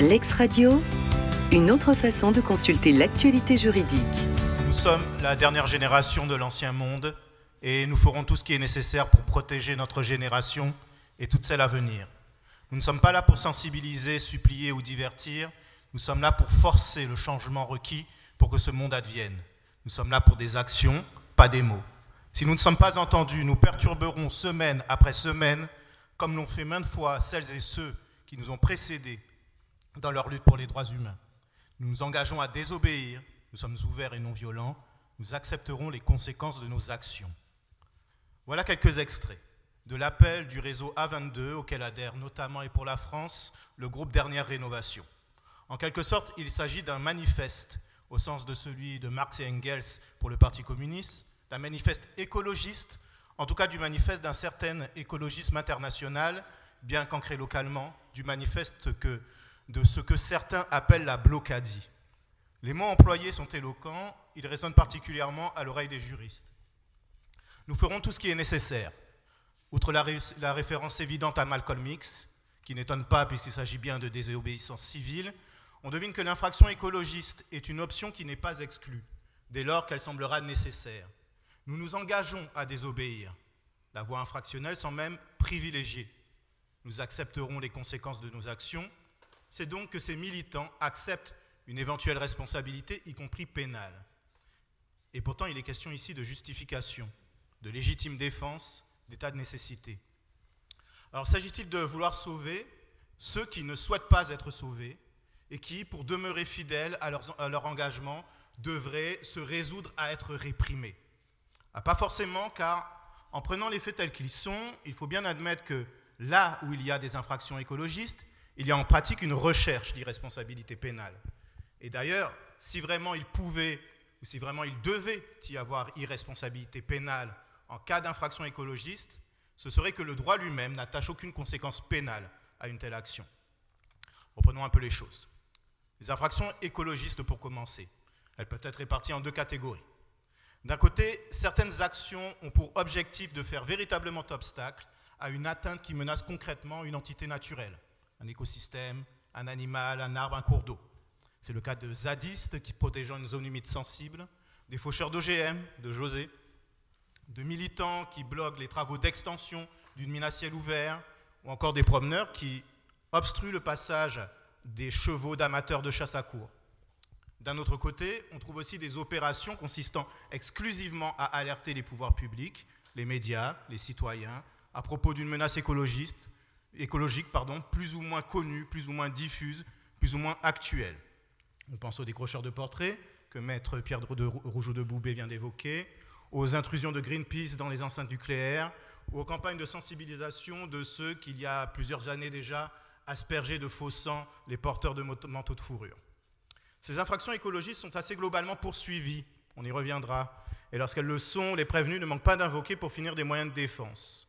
L'ex-radio, une autre façon de consulter l'actualité juridique. Nous sommes la dernière génération de l'ancien monde et nous ferons tout ce qui est nécessaire pour protéger notre génération et toutes celles à venir. Nous ne sommes pas là pour sensibiliser, supplier ou divertir, nous sommes là pour forcer le changement requis pour que ce monde advienne. Nous sommes là pour des actions, pas des mots. Si nous ne sommes pas entendus, nous perturberons semaine après semaine, comme l'ont fait maintes fois celles et ceux qui nous ont précédés dans leur lutte pour les droits humains. Nous nous engageons à désobéir, nous sommes ouverts et non violents, nous accepterons les conséquences de nos actions. Voilà quelques extraits de l'appel du réseau A22 auquel adhère notamment et pour la France le groupe Dernière Rénovation. En quelque sorte, il s'agit d'un manifeste au sens de celui de Marx et Engels pour le Parti communiste, d'un manifeste écologiste, en tout cas du manifeste d'un certain écologisme international, bien qu'ancré localement, du manifeste que de ce que certains appellent la blocadie. Les mots employés sont éloquents, ils résonnent particulièrement à l'oreille des juristes. Nous ferons tout ce qui est nécessaire. Outre la, référence évidente à Malcolm X, qui n'étonne pas puisqu'il s'agit bien de désobéissance civile, on devine que l'infraction écologiste est une option qui n'est pas exclue, dès lors qu'elle semblera nécessaire. Nous nous engageons à désobéir. La voie infractionnelle sans même privilégiée. Nous accepterons les conséquences de nos actions c'est donc que ces militants acceptent une éventuelle responsabilité, y compris pénale. Et pourtant, il est question ici de justification, de légitime défense, d'état de nécessité. Alors, s'agit-il de vouloir sauver ceux qui ne souhaitent pas être sauvés et qui, pour demeurer fidèles à, leur engagement, devraient se résoudre à être réprimés? Ah, Pas forcément, car en prenant les faits tels qu'ils sont, il faut bien admettre que là où il y a des infractions écologistes, il y a en pratique une recherche d'irresponsabilité pénale. Et d'ailleurs, si vraiment il pouvait, ou si vraiment il devait y avoir irresponsabilité pénale en cas d'infraction écologiste, ce serait que le droit lui-même n'attache aucune conséquence pénale à une telle action. Reprenons un peu les choses. Les infractions écologistes, pour commencer, elles peuvent être réparties en deux catégories. D'un côté, certaines actions ont pour objectif de faire véritablement obstacle à une atteinte qui menace concrètement une entité naturelle, un écosystème, un animal, un arbre, un cours d'eau. C'est le cas de zadistes qui protégeant une zone humide sensible, des faucheurs d'OGM, de José, de militants qui bloquent les travaux d'extension d'une mine à ciel ouvert, ou encore des promeneurs qui obstruent le passage des chevaux d'amateurs de chasse à cour. D'un autre côté, on trouve aussi des opérations consistant exclusivement à alerter les pouvoirs publics, les médias, les citoyens, à propos d'une menace écologiste, écologique pardon, plus ou moins connue, plus ou moins diffuse, plus ou moins actuelle. On pense aux décrocheurs de portraits que maître Pierre de Rougeau de Boubé vient d'évoquer, aux intrusions de Greenpeace dans les enceintes nucléaires, ou aux campagnes de sensibilisation de ceux qui, il y a plusieurs années déjà, aspergeaient de faux sang les porteurs de manteaux de fourrure. Ces infractions écologistes sont assez globalement poursuivies, on y reviendra, et lorsqu'elles le sont, les prévenus ne manquent pas d'invoquer pour finir des moyens de défense.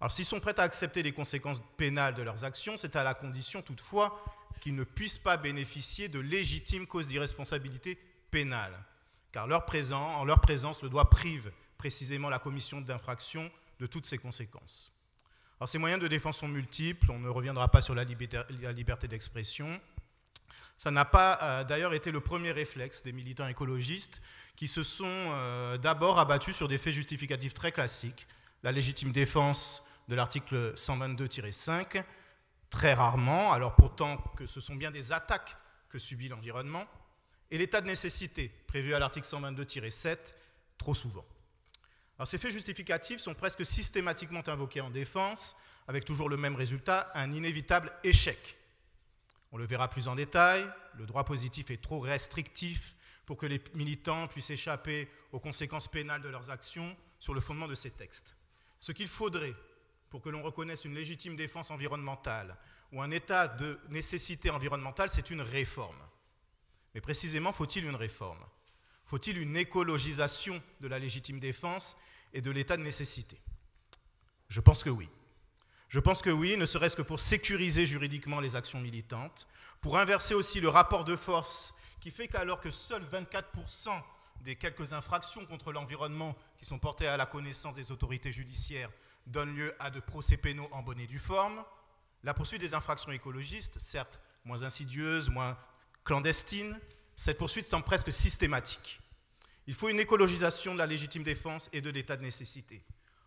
Alors s'ils sont prêts à accepter les conséquences pénales de leurs actions, c'est à la condition toutefois qu'ils ne puissent pas bénéficier de légitimes causes d'irresponsabilité pénale, car leur présence, en leur présence, le droit prive précisément la commission d'infraction de toutes ces conséquences. Alors ces moyens de défense sont multiples, on ne reviendra pas sur la liberté, d'expression. Ça n'a pas euh, d'ailleurs été le premier réflexe des militants écologistes qui se sont euh, d'abord abattus sur des faits justificatifs très classiques, la légitime défense de l'article 122-5, très rarement, alors pourtant que ce sont bien des attaques que subit l'environnement, et l'état de nécessité prévu à l'article 122-7, trop souvent. Alors ces faits justificatifs sont presque systématiquement invoqués en défense, avec toujours le même résultat, un inévitable échec. On le verra plus en détail, le droit positif est trop restrictif pour que les militants puissent échapper aux conséquences pénales de leurs actions sur le fondement de ces textes. Ce qu'il faudrait pour que l'on reconnaisse une légitime défense environnementale ou un état de nécessité environnementale, c'est une réforme. Mais précisément, faut-il une réforme? Faut-il une écologisation de la légitime défense et de l'état de nécessité? Je pense que oui. Je pense que oui, ne serait-ce que pour sécuriser juridiquement les actions militantes, pour inverser aussi le rapport de force qui fait qu'alors que seuls 24% des quelques infractions contre l'environnement qui sont portées à la connaissance des autorités judiciaires donne lieu à de procès pénaux en bonne et due forme. La poursuite des infractions écologistes, certes moins insidieuse, moins clandestine, cette poursuite semble presque systématique. Il faut une écologisation de la légitime défense et de l'état de nécessité.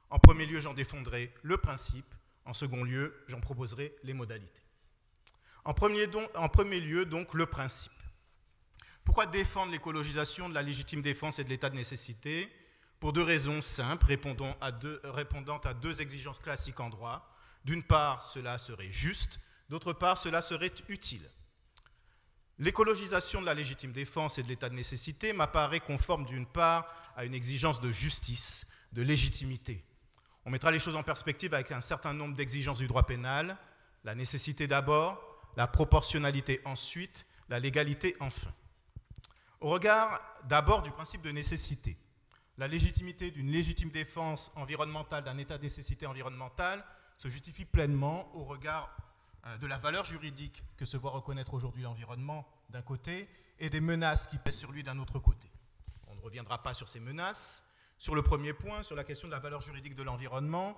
En premier lieu, j'en défendrai le principe. En second lieu, j'en proposerai les modalités. En premier, lieu, donc, le principe. Pourquoi défendre l'écologisation de la légitime défense et de l'état de nécessité? Pour deux raisons simples, répondant à deux, répondant à deux exigences classiques en droit. D'une part, cela serait juste, d'autre part, cela serait utile. L'écologisation de la légitime défense et de l'état de nécessité m'apparaît conforme d'une part à une exigence de justice, de légitimité. On mettra les choses en perspective avec un certain nombre d'exigences du droit pénal, la nécessité d'abord, la proportionnalité ensuite, la légalité enfin. Au regard d'abord du principe de nécessité, la légitimité d'une légitime défense environnementale, d'un état de nécessité environnementale, se justifie pleinement au regard euh, de la valeur juridique que se voit reconnaître aujourd'hui l'environnement d'un côté et des menaces qui pèsent sur lui d'un autre côté. On ne reviendra pas sur ces menaces. Sur le premier point, sur la question de la valeur juridique de l'environnement,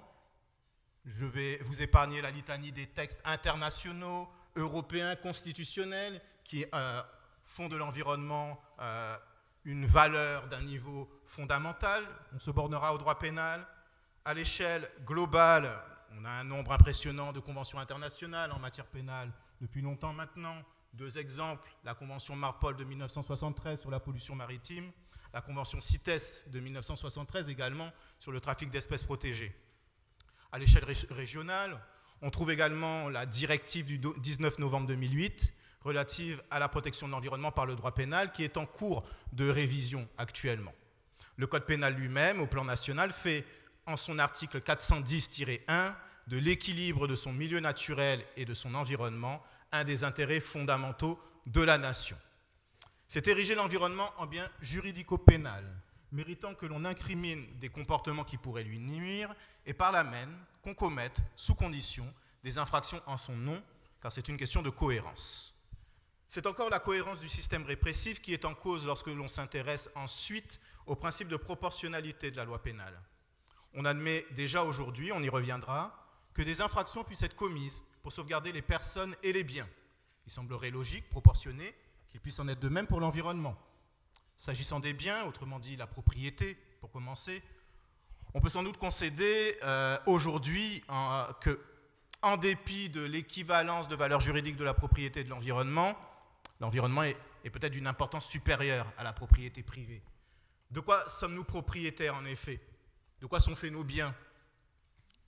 je vais vous épargner la litanie des textes internationaux, européens, constitutionnels, qui euh, font de l'environnement euh, une valeur d'un niveau fondamental. On se bornera au droit pénal. À l'échelle globale, on a un nombre impressionnant de conventions internationales en matière pénale depuis longtemps maintenant. Deux exemples, la Convention Marpol de 1973 sur la pollution maritime, la Convention CITES de 1973 également sur le trafic d'espèces protégées. À l'échelle régionale, on trouve également la directive du 19 novembre 2008 relative à la protection de l'environnement par le droit pénal qui est en cours de révision actuellement. Le Code pénal lui-même, au plan national, fait en son article 410-1 de l'équilibre de son milieu naturel et de son environnement un des intérêts fondamentaux de la nation. C'est ériger l'environnement en bien juridico-pénal, méritant que l'on incrimine des comportements qui pourraient lui nuire et par là même qu'on commette, sous condition, des infractions en son nom, car c'est une question de cohérence. C'est encore la cohérence du système répressif qui est en cause lorsque l'on s'intéresse ensuite au principe de proportionnalité de la loi pénale. On admet déjà aujourd'hui, on y reviendra, que des infractions puissent être commises pour sauvegarder les personnes et les biens. Il semblerait logique, proportionné, qu'il puisse en être de même pour l'environnement. S'agissant des biens, autrement dit la propriété, pour commencer, on peut sans doute concéder euh, aujourd'hui que, en dépit de l'équivalence de valeur juridique de la propriété et de l'environnement, l'environnement est, peut-être d'une importance supérieure à la propriété privée. De quoi sommes-nous propriétaires en effet? De quoi sont faits nos biens,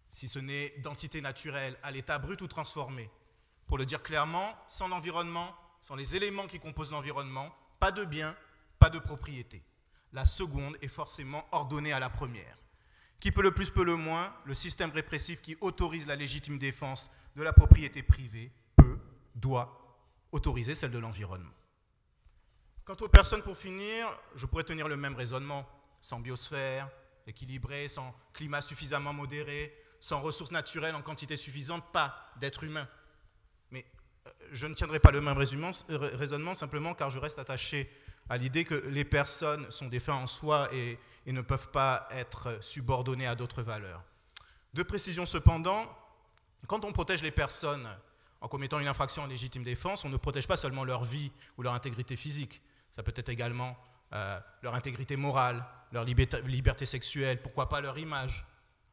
si ce n'est d'entités naturelles, à l'état brut ou transformé Pour le dire clairement, sans l'environnement, sans les éléments qui composent l'environnement, pas de biens, pas de propriété. La seconde est forcément ordonnée à la première. Qui peut le plus, peut le moins, le système répressif qui autorise la légitime défense de la propriété privée peut, doit autoriser celle de l'environnement. Quant aux personnes, pour finir, je pourrais tenir le même raisonnement. Sans biosphère, équilibré, sans climat suffisamment modéré, sans ressources naturelles en quantité suffisante, pas d'être humain. Mais euh, je ne tiendrai pas le même raisonnement simplement car je reste attaché à l'idée que les personnes sont des fins en soi et, et ne peuvent pas être subordonnées à d'autres valeurs. De précision cependant, quand on protège les personnes en commettant une infraction en légitime défense, on ne protège pas seulement leur vie ou leur intégrité physique, ça peut être également euh, leur intégrité morale, leur liberté, sexuelle, pourquoi pas leur image.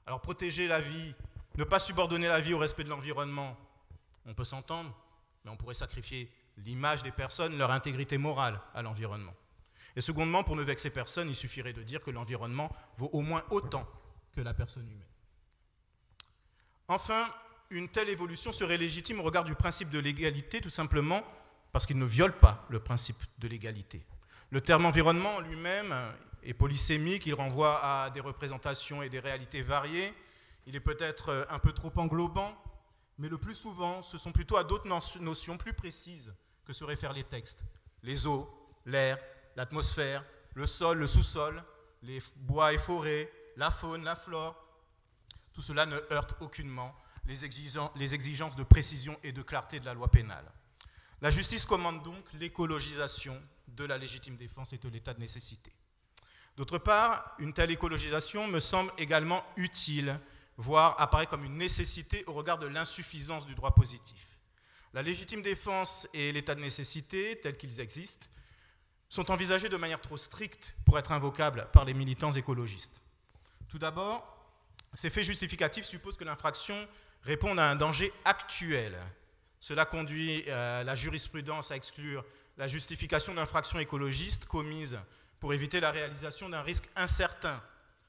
Alors protéger la vie, ne pas subordonner la vie au respect de l'environnement, on peut s'entendre, mais on pourrait sacrifier l'image des personnes, leur intégrité morale à l'environnement. Et secondement, pour ne vexer personne, il suffirait de dire que l'environnement vaut au moins autant que la personne humaine. Enfin, une telle évolution serait légitime au regard du principe de l'égalité, tout simplement parce qu'il ne viole pas le principe de l'égalité. Le terme environnement lui-même est polysémique, il renvoie à des représentations et des réalités variées. Il est peut-être un peu trop englobant, mais le plus souvent, ce sont plutôt à d'autres notions plus précises que se réfèrent les textes. Les eaux, l'air, l'atmosphère, le sol, le sous-sol, les bois et forêts, la faune, la flore. Tout cela ne heurte aucunement les exigences de précision et de clarté de la loi pénale. La justice commande donc l'écologisation de la légitime défense et de l'état de nécessité. D'autre part, une telle écologisation me semble également utile, voire apparaît comme une nécessité au regard de l'insuffisance du droit positif. La légitime défense et l'état de nécessité, tels qu'ils existent, sont envisagés de manière trop stricte pour être invocables par les militants écologistes. Tout d'abord, ces faits justificatifs supposent que l'infraction réponde à un danger actuel. Cela conduit euh, la jurisprudence à exclure la justification d'infractions écologistes commises pour éviter la réalisation d'un risque incertain,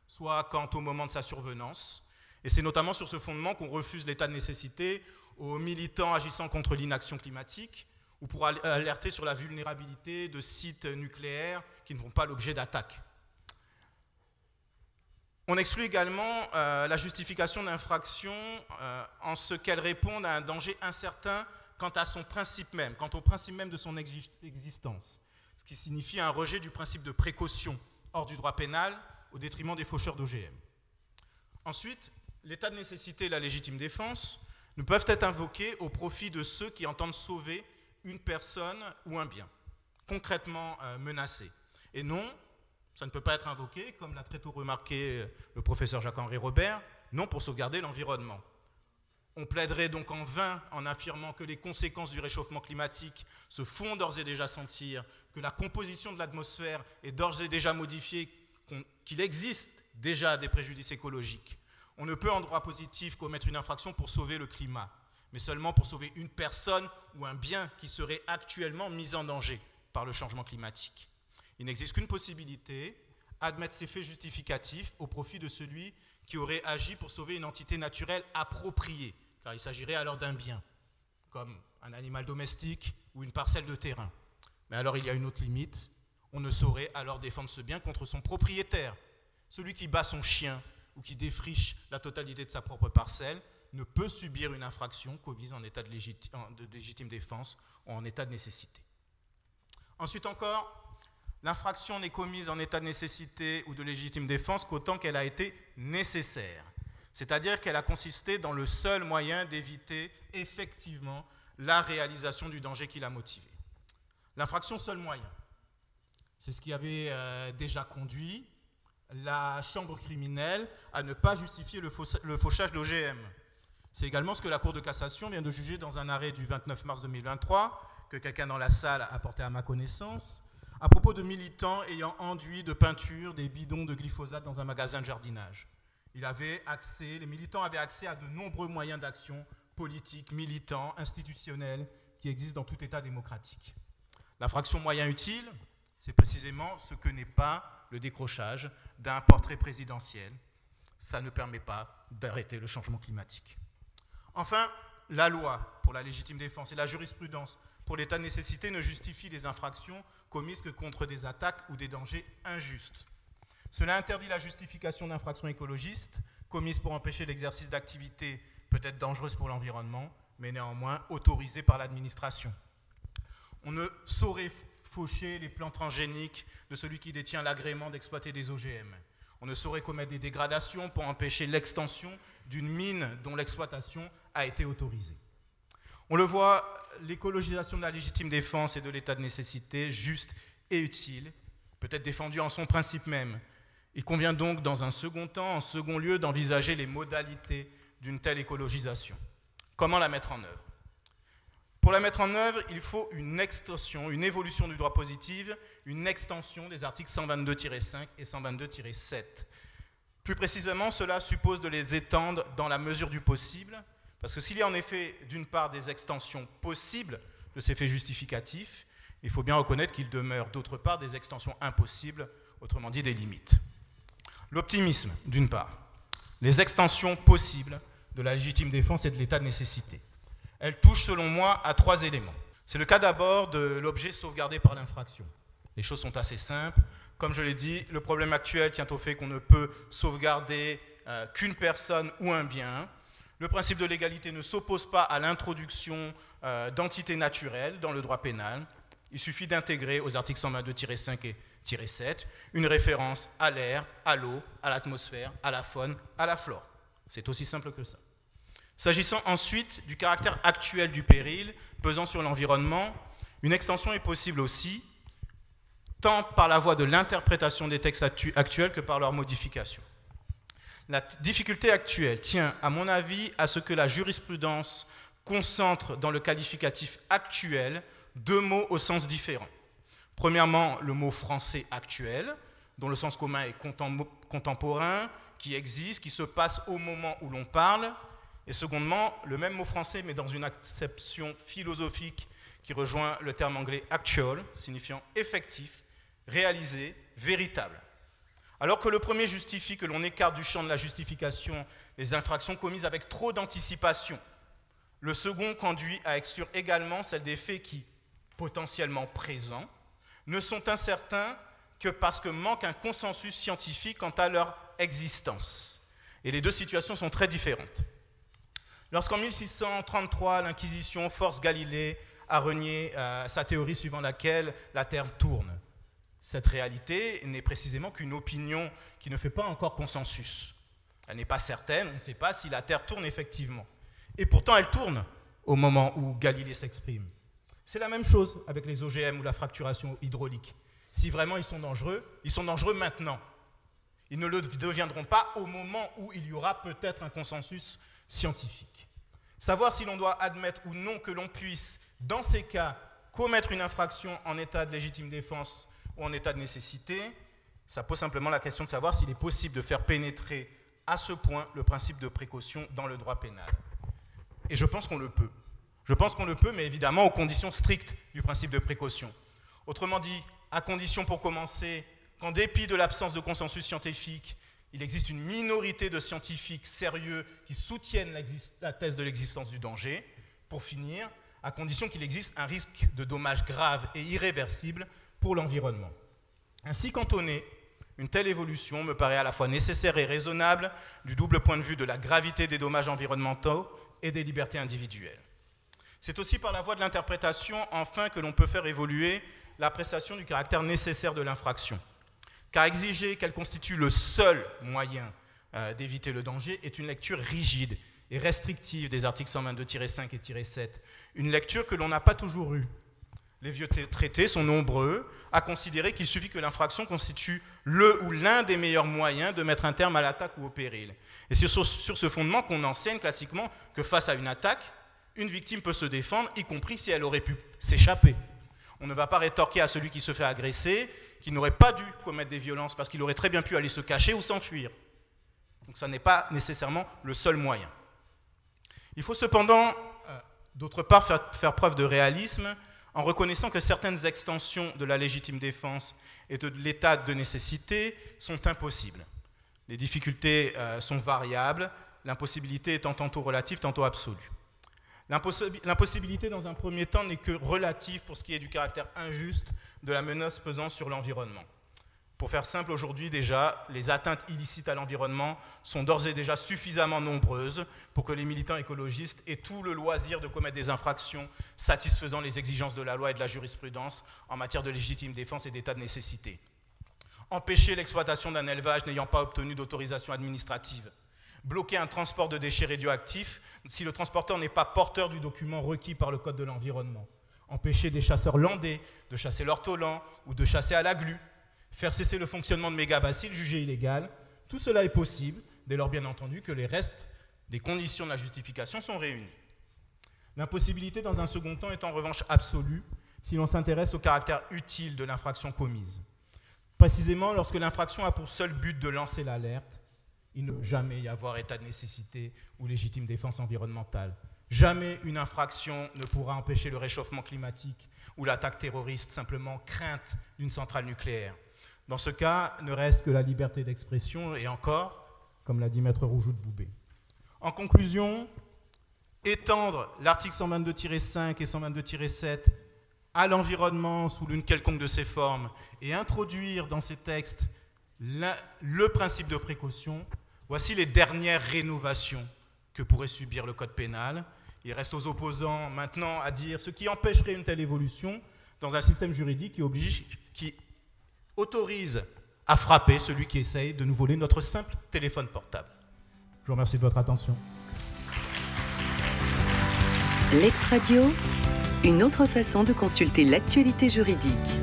soit quant au moment de sa survenance. Et c'est notamment sur ce fondement qu'on refuse l'état de nécessité aux militants agissant contre l'inaction climatique ou pour alerter sur la vulnérabilité de sites nucléaires qui ne font pas l'objet d'attaques. On exclut également euh, la justification d'infraction euh, en ce qu'elle réponde à un danger incertain quant à son principe même, quant au principe même de son existence, ce qui signifie un rejet du principe de précaution hors du droit pénal au détriment des faucheurs d'OGM. Ensuite, l'état de nécessité et la légitime défense ne peuvent être invoqués au profit de ceux qui entendent sauver une personne ou un bien, concrètement euh, menacé. Et non, ça ne peut pas être invoqué, comme l'a très tôt remarqué euh, le professeur Jacques-Henri Robert, non pour sauvegarder l'environnement. On plaiderait donc en vain en affirmant que les conséquences du réchauffement climatique se font d'ores et déjà sentir, que la composition de l'atmosphère est d'ores et déjà modifiée, qu'il existe déjà des préjudices écologiques. On ne peut en droit positif commettre une infraction pour sauver le climat, mais seulement pour sauver une personne ou un bien qui serait actuellement mis en danger par le changement climatique. Il n'existe qu'une possibilité, admettre ces faits justificatifs au profit de celui qui aurait agi pour sauver une entité naturelle appropriée, car il s'agirait alors d'un bien, comme un animal domestique ou une parcelle de terrain. Mais alors il y a une autre limite, on ne saurait alors défendre ce bien contre son propriétaire. Celui qui bat son chien ou qui défriche la totalité de sa propre parcelle ne peut subir une infraction commise en état de légitime défense ou en état de nécessité. Ensuite encore, l'infraction n'est commise en état de nécessité ou de légitime défense qu'autant qu'elle a été nécessaire. C'est-à-dire qu'elle a consisté dans le seul moyen d'éviter effectivement la réalisation du danger qui l'a motivé. L'infraction seul moyen, c'est ce qui avait euh, déjà conduit la chambre criminelle à ne pas justifier le, le fauchage d'OGM. C'est également ce que la Cour de cassation vient de juger dans un arrêt du 29 mars 2023, que quelqu'un dans la salle a porté à ma connaissance, à propos de militants ayant enduit de peinture des bidons de glyphosate dans un magasin de jardinage. Accès, les militants avaient accès à de nombreux moyens d'action politiques, militants, institutionnels qui existent dans tout État démocratique. L'infraction moyen utile, c'est précisément ce que n'est pas le décrochage d'un portrait présidentiel. Ça ne permet pas d'arrêter le changement climatique. Enfin, la loi pour la légitime défense et la jurisprudence pour l'état de nécessité ne justifie les infractions commises que contre des attaques ou des dangers injustes. Cela interdit la justification d'infractions écologistes commises pour empêcher l'exercice d'activités peut-être dangereuses pour l'environnement, mais néanmoins autorisées par l'administration. On ne saurait faucher les plans transgéniques de celui qui détient l'agrément d'exploiter des OGM. On ne saurait commettre des dégradations pour empêcher l'extension d'une mine dont l'exploitation a été autorisée. On le voit, l'écologisation de la légitime défense et de l'état de nécessité, juste et utile, peut être défendue en son principe même. Il convient donc, dans un second temps, en second lieu, d'envisager les modalités d'une telle écologisation. Comment la mettre en œuvre? Pour la mettre en œuvre, il faut une extension, une évolution du droit positif, une extension des articles 122-5 et 122-7. Plus précisément, cela suppose de les étendre dans la mesure du possible, parce que s'il y a en effet, d'une part, des extensions possibles de ces faits justificatifs, il faut bien reconnaître qu'il demeure, d'autre part, des extensions impossibles, autrement dit des limites. L'optimisme, d'une part. Les extensions possibles de la légitime défense et de l'état de nécessité. Elles touchent, selon moi, à trois éléments. C'est le cas d'abord de l'objet sauvegardé par l'infraction. Les choses sont assez simples. Comme je l'ai dit, le problème actuel tient au fait qu'on ne peut sauvegarder euh, qu'une personne ou un bien. Le principe de l'égalité ne s'oppose pas à l'introduction euh, d'entités naturelles dans le droit pénal. Il suffit d'intégrer aux articles 122-5 et 7 une référence à l'air, à l'eau, à l'atmosphère, à la faune, à la flore. C'est aussi simple que ça. S'agissant ensuite du caractère actuel du péril pesant sur l'environnement, une extension est possible aussi, tant par la voie de l'interprétation des textes actuels que par leur modification. La difficulté actuelle tient, à mon avis, à ce que la jurisprudence concentre dans le qualificatif actuel deux mots au sens différent. Premièrement, le mot français actuel, dont le sens commun est contemporain, qui existe, qui se passe au moment où l'on parle. Et secondement, le même mot français, mais dans une acception philosophique qui rejoint le terme anglais actual, signifiant effectif, réalisé, véritable. Alors que le premier justifie que l'on écarte du champ de la justification les infractions commises avec trop d'anticipation, le second conduit à exclure également celles des faits qui, potentiellement présents, ne sont incertains que parce que manque un consensus scientifique quant à leur existence. Et les deux situations sont très différentes. Lorsqu'en 1633, l'Inquisition force Galilée à renier euh, sa théorie suivant laquelle la Terre tourne, cette réalité n'est précisément qu'une opinion qui ne fait pas encore consensus. Elle n'est pas certaine, on ne sait pas si la Terre tourne effectivement. Et pourtant, elle tourne au moment où Galilée s'exprime. C'est la même chose avec les OGM ou la fracturation hydraulique. Si vraiment ils sont dangereux, ils sont dangereux maintenant. Ils ne le deviendront pas au moment où il y aura peut-être un consensus scientifique. Savoir si l'on doit admettre ou non que l'on puisse, dans ces cas, commettre une infraction en état de légitime défense ou en état de nécessité, ça pose simplement la question de savoir s'il est possible de faire pénétrer à ce point le principe de précaution dans le droit pénal. Et je pense qu'on le peut. Je pense qu'on le peut, mais évidemment aux conditions strictes du principe de précaution. Autrement dit, à condition pour commencer qu'en dépit de l'absence de consensus scientifique, il existe une minorité de scientifiques sérieux qui soutiennent la thèse de l'existence du danger. Pour finir, à condition qu'il existe un risque de dommages graves et irréversibles pour l'environnement. Ainsi cantonné, une telle évolution me paraît à la fois nécessaire et raisonnable du double point de vue de la gravité des dommages environnementaux et des libertés individuelles. C'est aussi par la voie de l'interprétation, enfin, que l'on peut faire évoluer l'appréciation du caractère nécessaire de l'infraction. Car exiger qu'elle constitue le seul moyen euh, d'éviter le danger est une lecture rigide et restrictive des articles 122-5 et 7, une lecture que l'on n'a pas toujours eue. Les vieux traités sont nombreux à considérer qu'il suffit que l'infraction constitue le ou l'un des meilleurs moyens de mettre un terme à l'attaque ou au péril. Et c'est sur, ce fondement qu'on enseigne classiquement que face à une attaque, une victime peut se défendre, y compris si elle aurait pu s'échapper. On ne va pas rétorquer à celui qui se fait agresser qu'il n'aurait pas dû commettre des violences parce qu'il aurait très bien pu aller se cacher ou s'enfuir. Donc ça n'est pas nécessairement le seul moyen. Il faut cependant, euh, d'autre part, faire, preuve de réalisme en reconnaissant que certaines extensions de la légitime défense et de l'état de nécessité sont impossibles. Les difficultés euh, sont variables, l'impossibilité étant tantôt relative, tantôt absolue. L'impossibilité, dans un premier temps, n'est que relative pour ce qui est du caractère injuste de la menace pesant sur l'environnement. Pour faire simple, aujourd'hui déjà, les atteintes illicites à l'environnement sont d'ores et déjà suffisamment nombreuses pour que les militants écologistes aient tout le loisir de commettre des infractions satisfaisant les exigences de la loi et de la jurisprudence en matière de légitime défense et d'état de nécessité. Empêcher l'exploitation d'un élevage n'ayant pas obtenu d'autorisation administrative. Bloquer un transport de déchets radioactifs si le transporteur n'est pas porteur du document requis par le Code de l'environnement, empêcher des chasseurs landais de chasser l'ortolan ou de chasser à la glu, faire cesser le fonctionnement de mégabaciles jugés illégal, tout cela est possible dès lors bien entendu que les restes des conditions de la justification sont réunis. L'impossibilité dans un second temps est en revanche absolue si l'on s'intéresse au caractère utile de l'infraction commise. Précisément lorsque l'infraction a pour seul but de lancer l'alerte il ne peut jamais y avoir état de nécessité ou légitime défense environnementale. Jamais une infraction ne pourra empêcher le réchauffement climatique ou l'attaque terroriste, simplement crainte d'une centrale nucléaire. Dans ce cas, ne reste que la liberté d'expression et encore, comme l'a dit Maître Roujoux de Boubé. En conclusion, étendre l'article 122-5 et 122-7 à l'environnement sous l'une quelconque de ses formes et introduire dans ces textes le principe de précaution Voici les dernières rénovations que pourrait subir le Code pénal. Il reste aux opposants maintenant à dire ce qui empêcherait une telle évolution dans un système juridique qui, oblige, qui autorise à frapper celui qui essaye de nous voler notre simple téléphone portable. Je vous remercie de votre attention. L'ex-radio, une autre façon de consulter l'actualité juridique.